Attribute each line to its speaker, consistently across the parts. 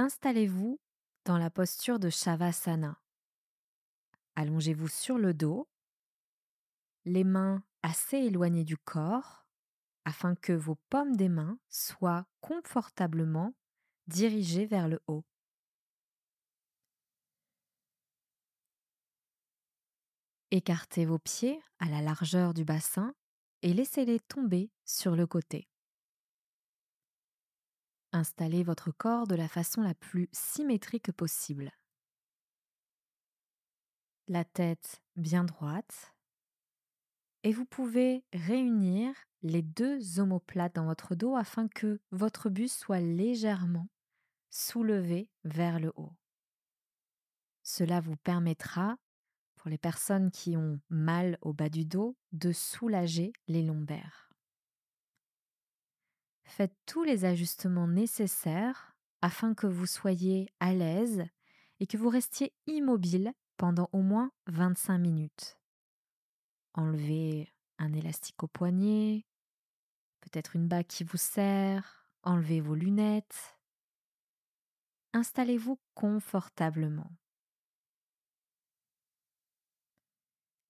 Speaker 1: Installez-vous dans la posture de Shavasana. Allongez-vous sur le dos, les mains assez éloignées du corps afin que vos paumes des mains soient confortablement dirigées vers le haut. Écartez vos pieds à la largeur du bassin et laissez-les tomber sur le côté. Installez votre corps de la façon la plus symétrique possible. La tête bien droite et vous pouvez réunir les deux omoplates dans votre dos afin que votre buste soit légèrement soulevé vers le haut. Cela vous permettra, pour les personnes qui ont mal au bas du dos, de soulager les lombaires. Faites tous les ajustements nécessaires afin que vous soyez à l'aise et que vous restiez immobile pendant au moins 25 minutes. Enlevez un élastique au poignet, peut-être une bague qui vous serre, enlevez vos lunettes. Installez-vous confortablement.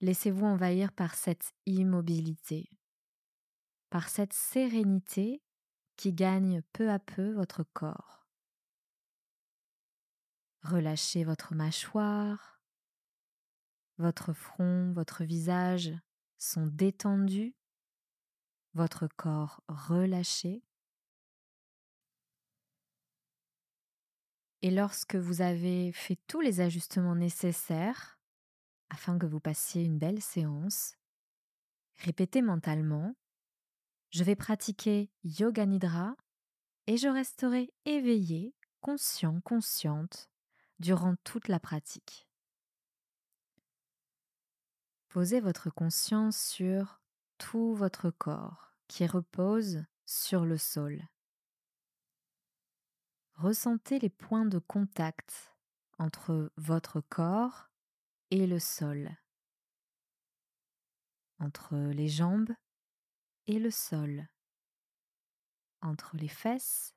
Speaker 1: Laissez-vous envahir par cette immobilité, par cette sérénité qui gagne peu à peu votre corps. Relâchez votre mâchoire, votre front, votre visage sont détendus, votre corps relâché. Et lorsque vous avez fait tous les ajustements nécessaires afin que vous passiez une belle séance, répétez mentalement je vais pratiquer Yoga Nidra et je resterai éveillé, conscient, consciente durant toute la pratique. Posez votre conscience sur tout votre corps qui repose sur le sol. Ressentez les points de contact entre votre corps et le sol, entre les jambes le sol, entre les fesses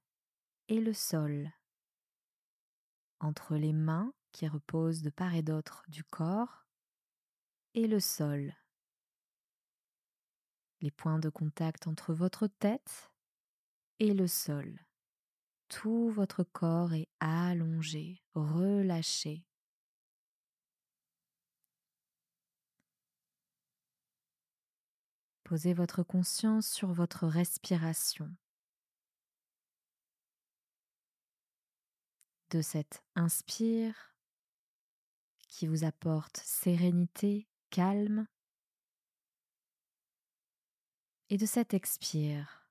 Speaker 1: et le sol, entre les mains qui reposent de part et d'autre du corps et le sol, les points de contact entre votre tête et le sol. Tout votre corps est allongé, relâché. Posez votre conscience sur votre respiration. De cette inspire qui vous apporte sérénité, calme, et de cette expire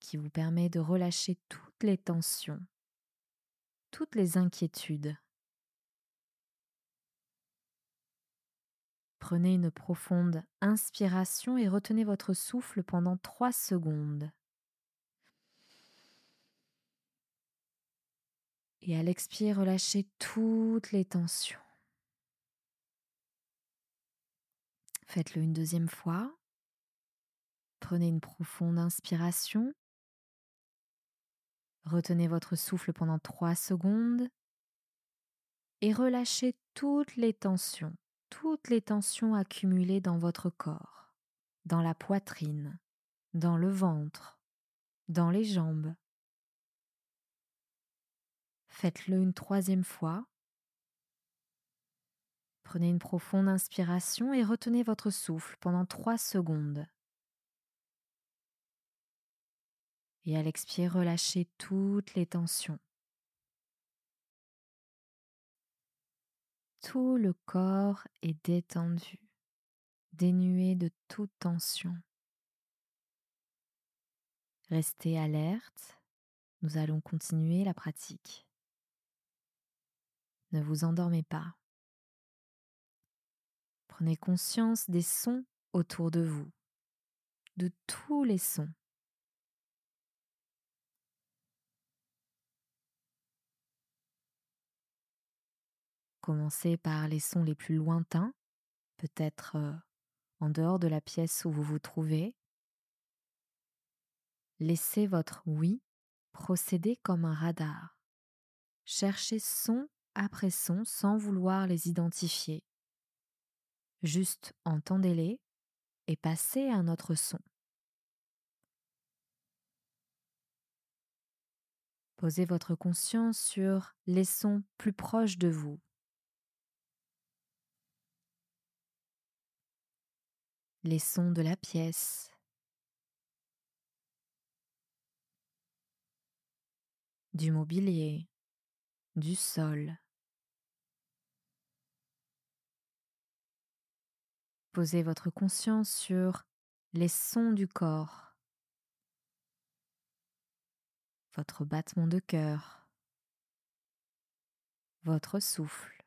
Speaker 1: qui vous permet de relâcher toutes les tensions, toutes les inquiétudes Prenez une profonde inspiration et retenez votre souffle pendant 3 secondes. Et à l'expire, relâchez toutes les tensions. Faites-le une deuxième fois. Prenez une profonde inspiration. Retenez votre souffle pendant 3 secondes et relâchez toutes les tensions toutes les tensions accumulées dans votre corps, dans la poitrine, dans le ventre, dans les jambes. Faites-le une troisième fois. Prenez une profonde inspiration et retenez votre souffle pendant trois secondes. Et à l'expire, relâchez toutes les tensions. Tout le corps est détendu, dénué de toute tension. Restez alerte, nous allons continuer la pratique. Ne vous endormez pas. Prenez conscience des sons autour de vous, de tous les sons. Commencez par les sons les plus lointains, peut-être en dehors de la pièce où vous vous trouvez. Laissez votre oui procéder comme un radar, cherchez son après son sans vouloir les identifier. Juste entendez-les et passez à un autre son. Posez votre conscience sur les sons plus proches de vous. Les sons de la pièce. Du mobilier. Du sol. Posez votre conscience sur les sons du corps, votre battement de cœur, votre souffle.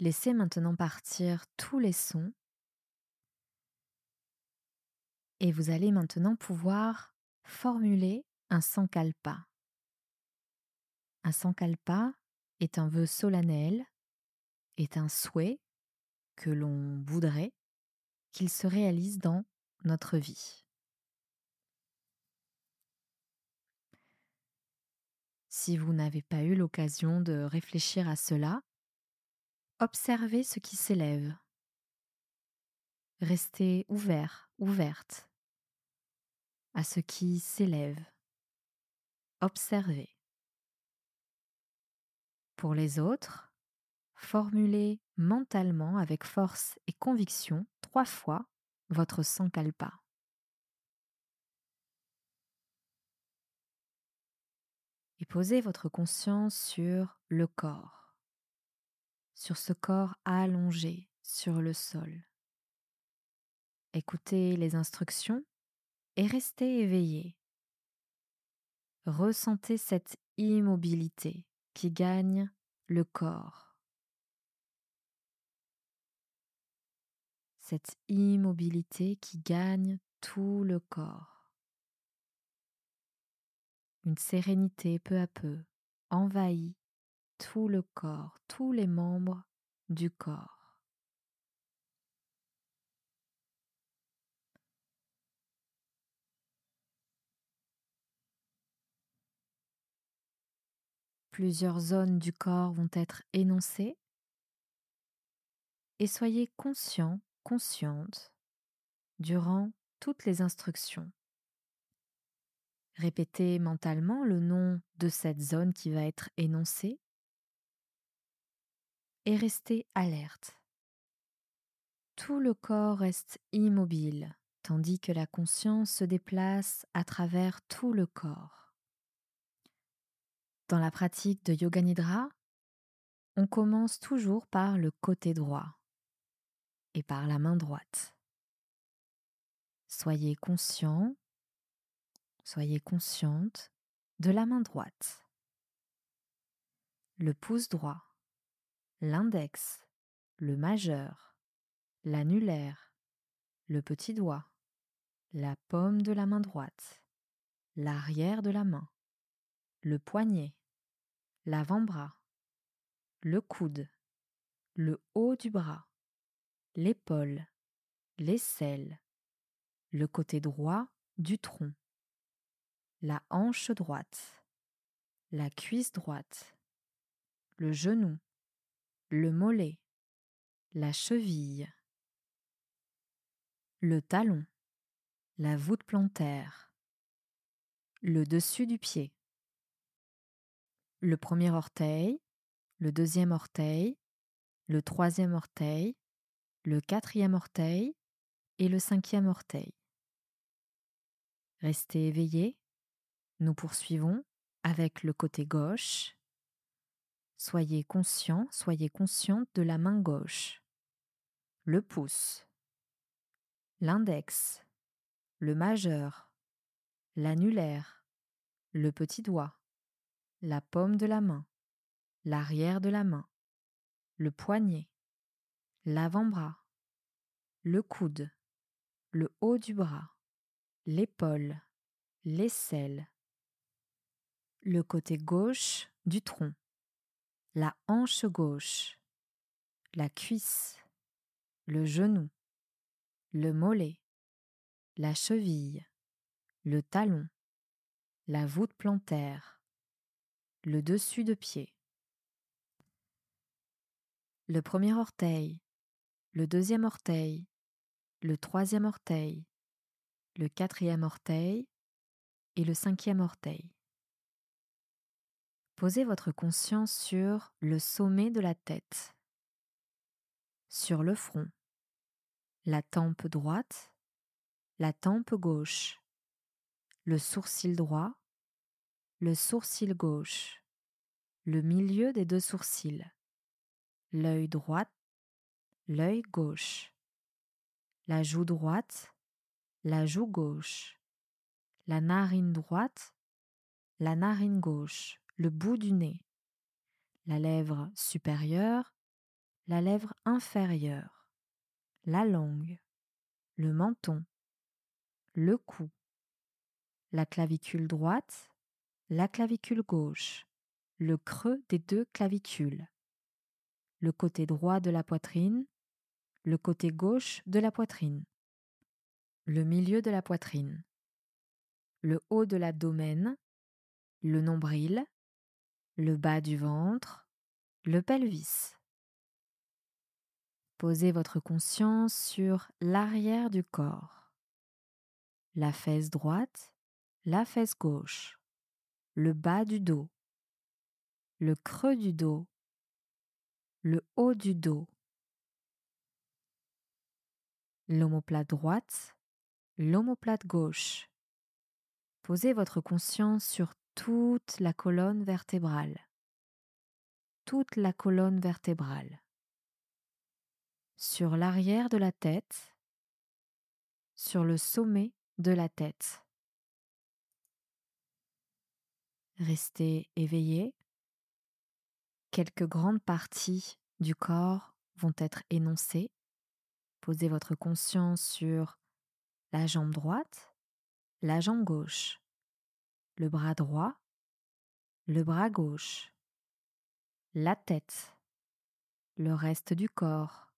Speaker 1: Laissez maintenant partir tous les sons et vous allez maintenant pouvoir formuler un sankalpa. Un sankalpa est un vœu solennel, est un souhait que l'on voudrait qu'il se réalise dans notre vie. Si vous n'avez pas eu l'occasion de réfléchir à cela, observez ce qui s'élève. Restez ouvert, ouverte à ce qui s'élève. Observez. Pour les autres, formulez mentalement avec force et conviction trois fois votre sankalpa. Et posez votre conscience sur le corps, sur ce corps allongé sur le sol. Écoutez les instructions et restez éveillé. Ressentez cette immobilité qui gagne le corps. Cette immobilité qui gagne tout le corps. Une sérénité peu à peu envahit tout le corps, tous les membres du corps. Plusieurs zones du corps vont être énoncées et soyez conscient, consciente durant toutes les instructions. Répétez mentalement le nom de cette zone qui va être énoncée et restez alerte. Tout le corps reste immobile tandis que la conscience se déplace à travers tout le corps. Dans la pratique de Yoga Nidra, on commence toujours par le côté droit et par la main droite. Soyez conscient, soyez consciente de la main droite. Le pouce droit, l'index, le majeur, l'annulaire, le petit doigt, la paume de la main droite, l'arrière de la main, le poignet, l'avant-bras, le coude, le haut du bras, l'épaule, l'aisselle, le côté droit du tronc, la hanche droite, la cuisse droite, le genou, le mollet, la cheville, le talon, la voûte plantaire, le dessus du pied, le premier orteil, le deuxième orteil, le troisième orteil, le quatrième orteil et le cinquième orteil. Restez éveillés. Nous poursuivons avec le côté gauche. Soyez conscient, soyez consciente de la main gauche. Le pouce, l'index, le majeur, l'annulaire, le petit doigt, la paume de la main, l'arrière de la main, le poignet, l'avant-bras, le coude, le haut du bras, l'épaule, l'aisselle, le côté gauche du tronc, la hanche gauche, la cuisse, le genou, le mollet, la cheville, le talon, la voûte plantaire, le dessus de pied, le premier orteil, le deuxième orteil, le troisième orteil, le quatrième orteil. Et le cinquième orteil. Posez votre conscience sur le sommet de la tête, sur le front, la tempe droite, la tempe gauche, le sourcil droit, le sourcil gauche, le milieu des deux sourcils, l'œil droit, l'œil gauche, la joue droite, la joue gauche, la narine droite, la narine gauche, le bout du nez, la lèvre supérieure, la lèvre inférieure, la langue, le menton, le cou, la clavicule droite, la clavicule gauche, le creux des deux clavicules, le côté droit de la poitrine, le côté gauche de la poitrine, le milieu de la poitrine, le haut de l'abdomen, le nombril, le bas du ventre, le pelvis. Posez votre conscience sur l'arrière du corps, la fesse droite, la fesse gauche, le bas du dos, le creux du dos, le haut du dos, l'omoplate droite, l'omoplate gauche. Posez votre conscience sur toute la colonne vertébrale. Toute la colonne vertébrale. Sur l'arrière de la tête, sur le sommet de la tête. Restez éveillé. Quelques grandes parties du corps vont être énoncées. Posez votre conscience sur la jambe droite, la jambe gauche, le bras droit, le bras gauche, la tête, le reste du corps,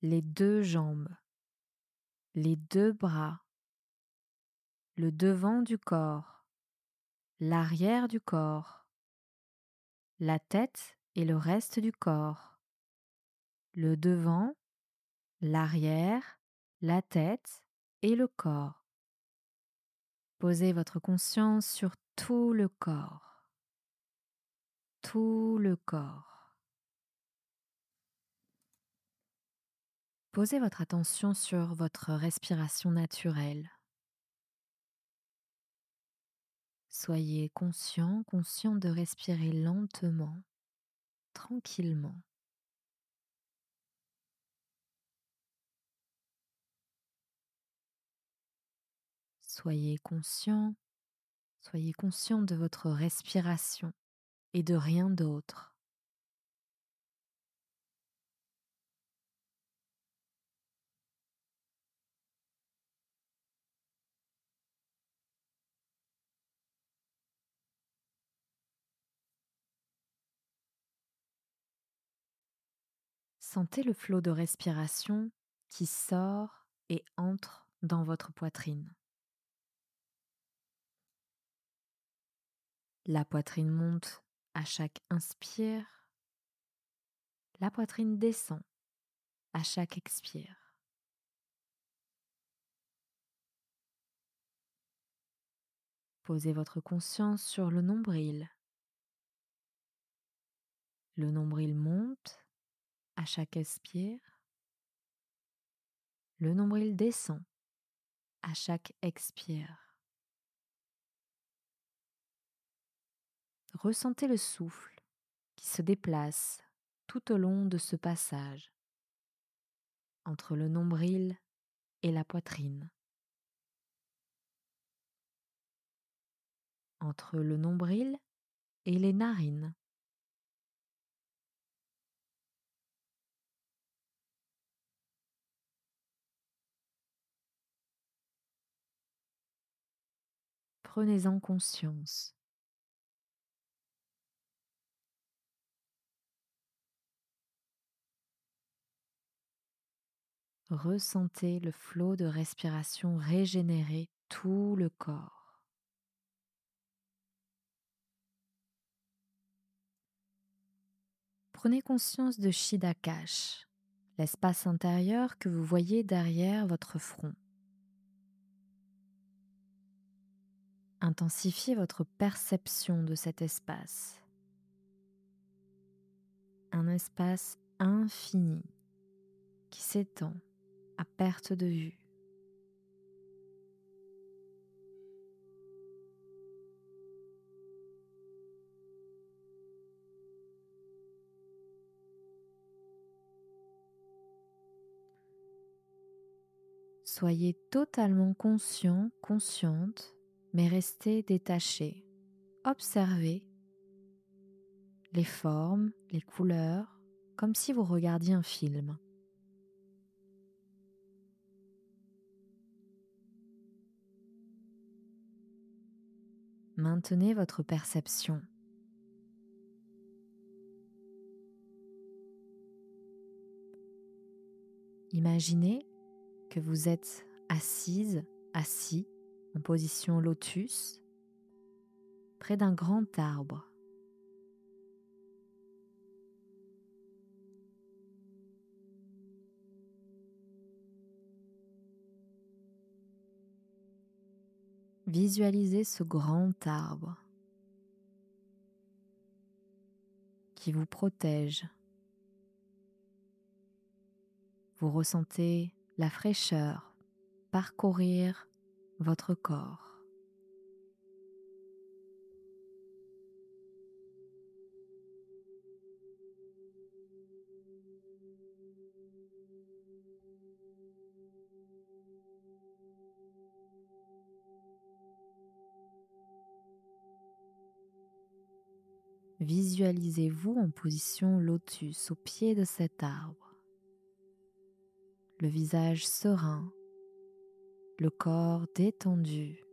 Speaker 1: les deux jambes, les deux bras, le devant du corps, l'arrière du corps, la tête et le reste du corps, le devant, l'arrière, la tête et le corps. Posez votre conscience sur tout le corps. Tout le corps. Posez votre attention sur votre respiration naturelle. Soyez conscient, conscient de respirer lentement, tranquillement. Soyez conscient, soyez conscient de votre respiration et de rien d'autre. Sentez le flot de respiration qui sort et entre dans votre poitrine. La poitrine monte à chaque inspire. La poitrine descend à chaque expire. Posez votre conscience sur le nombril. Le nombril monte à chaque expire. Le nombril descend à chaque expire. Ressentez le souffle qui se déplace tout au long de ce passage entre le nombril et la poitrine. Entre le nombril et les narines. Prenez-en conscience. ressentez le flot de respiration régénérer tout le corps. prenez conscience de Shidakash, l'espace intérieur que vous voyez derrière votre front. Intensifiez votre perception de cet espace. Un espace infini qui s'étend à perte de vue. Soyez totalement conscient, consciente, mais restez détaché. Observez les formes, les couleurs, comme si vous regardiez un film. Maintenez votre perception. Imaginez que vous êtes assise, assis, en position lotus, près d'un grand arbre. Visualisez ce grand arbre qui vous protège. Vous ressentez la fraîcheur parcourir votre corps. Visualisez-vous en position lotus au pied de cet arbre le visage serein, le corps détendu.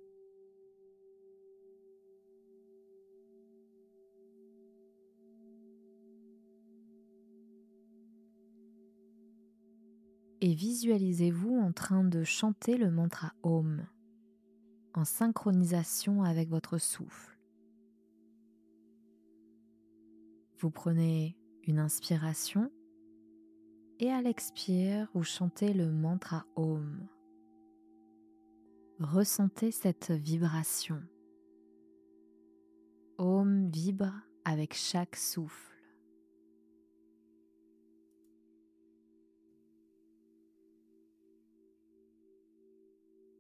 Speaker 1: Et visualisez-vous en train de chanter le mantra Om en synchronisation avec votre souffle. Vous prenez une inspiration et à l'expire, vous chantez le mantra Om. Ressentez cette vibration. Om vibre avec chaque souffle.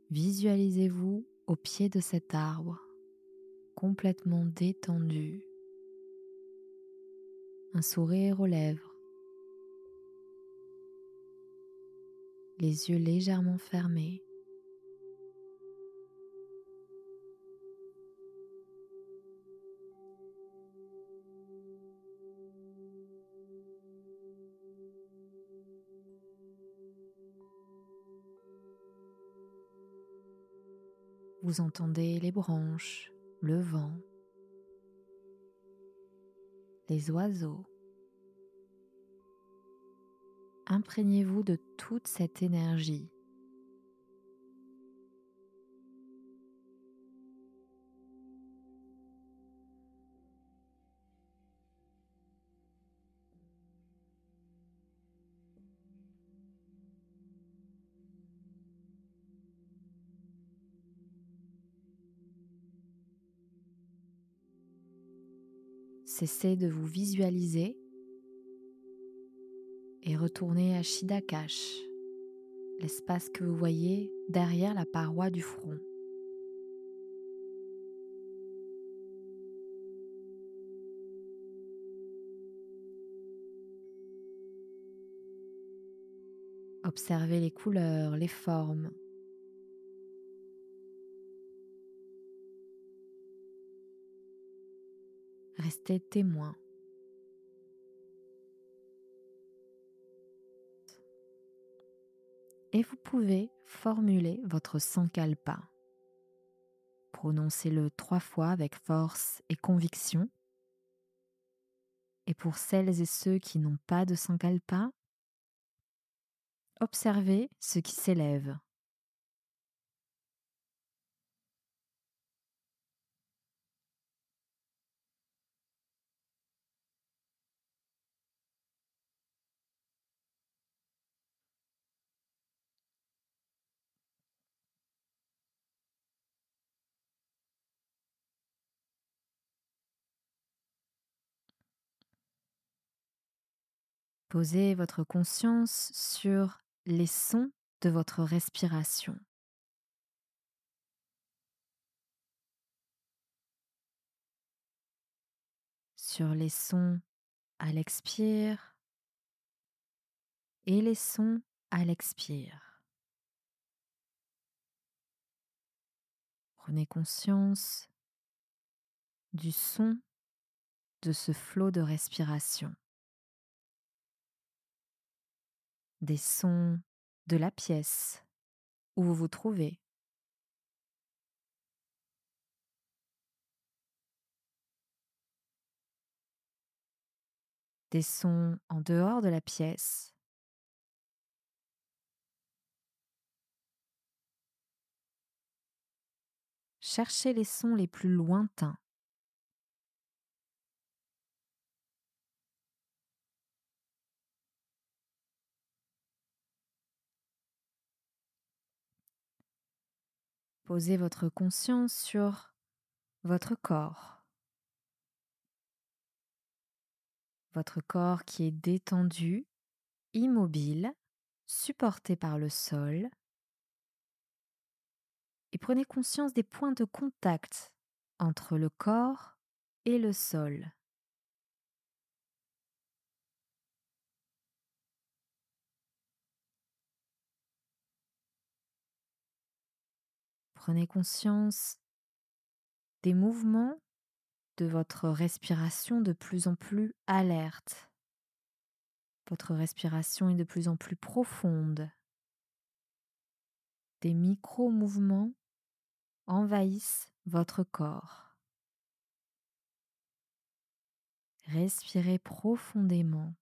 Speaker 1: Visualisez-vous au pied de cet arbre, complètement détendu, un sourire aux lèvres les yeux légèrement fermés. Vous entendez les branches, le vent, les oiseaux. imprégnez-vous de toute cette énergie. Cessez de vous visualiser et retournez à Shidakash, l'espace que vous voyez derrière la paroi du front. Observez les couleurs, les formes. Restez témoin. et vous pouvez formuler votre sankalpa. Prononcez-le trois fois avec force et conviction. Et pour celles et ceux qui n'ont pas de sankalpa, observez ce qui s'élève. Posez votre conscience sur les sons de votre respiration. Sur les sons à l'expire et les sons à l'expire. Prenez conscience du son de ce flot de respiration. Des sons de la pièce où vous vous trouvez. Des sons en dehors de la pièce. Cherchez les sons les plus lointains. Posez votre conscience sur votre corps. Votre corps qui est détendu, immobile, supporté par le sol. Et prenez conscience des points de contact entre le corps et le sol. Prenez conscience des mouvements de votre respiration de plus en plus alerte. Votre respiration est de plus en plus profonde. Des micro-mouvements envahissent votre corps. Respirez profondément.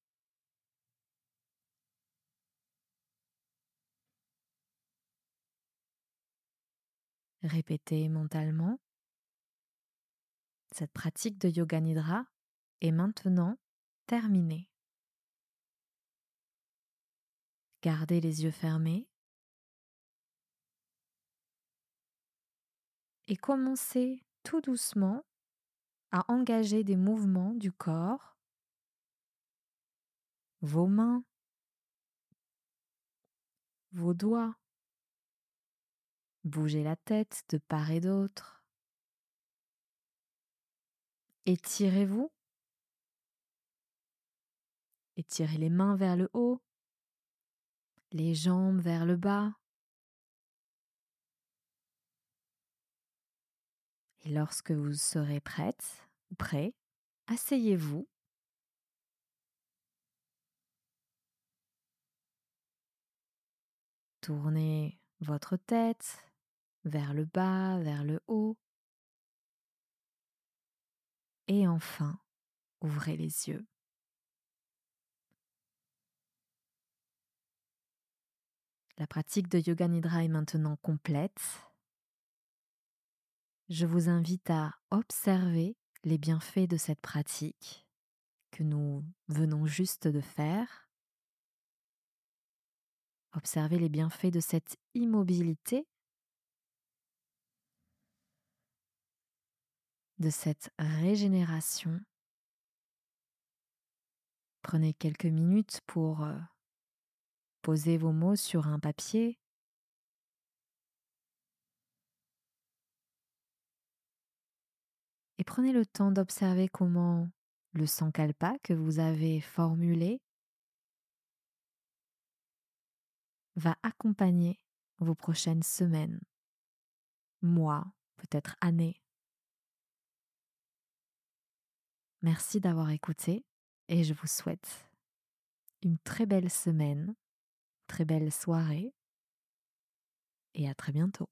Speaker 1: Répétez mentalement. Cette pratique de Yoga Nidra est maintenant terminée. Gardez les yeux fermés et commencez tout doucement à engager des mouvements du corps, vos mains, vos doigts, Bougez la tête de part et d'autre. Étirez-vous. Étirez les mains vers le haut, les jambes vers le bas. Et lorsque vous serez prête ou prêt, asseyez-vous. Tournez votre tête vers le bas, vers le haut. Et enfin, ouvrez les yeux. La pratique de Yoga Nidra est maintenant complète. Je vous invite à observer les bienfaits de cette pratique que nous venons juste de faire. Observez les bienfaits de cette immobilité de cette régénération. Prenez quelques minutes pour poser vos mots sur un papier. Et prenez le temps d'observer comment le sankalpa que vous avez formulé va accompagner vos prochaines semaines, mois, peut-être années. Merci d'avoir écouté et je vous souhaite une très belle semaine, très belle soirée et à très bientôt.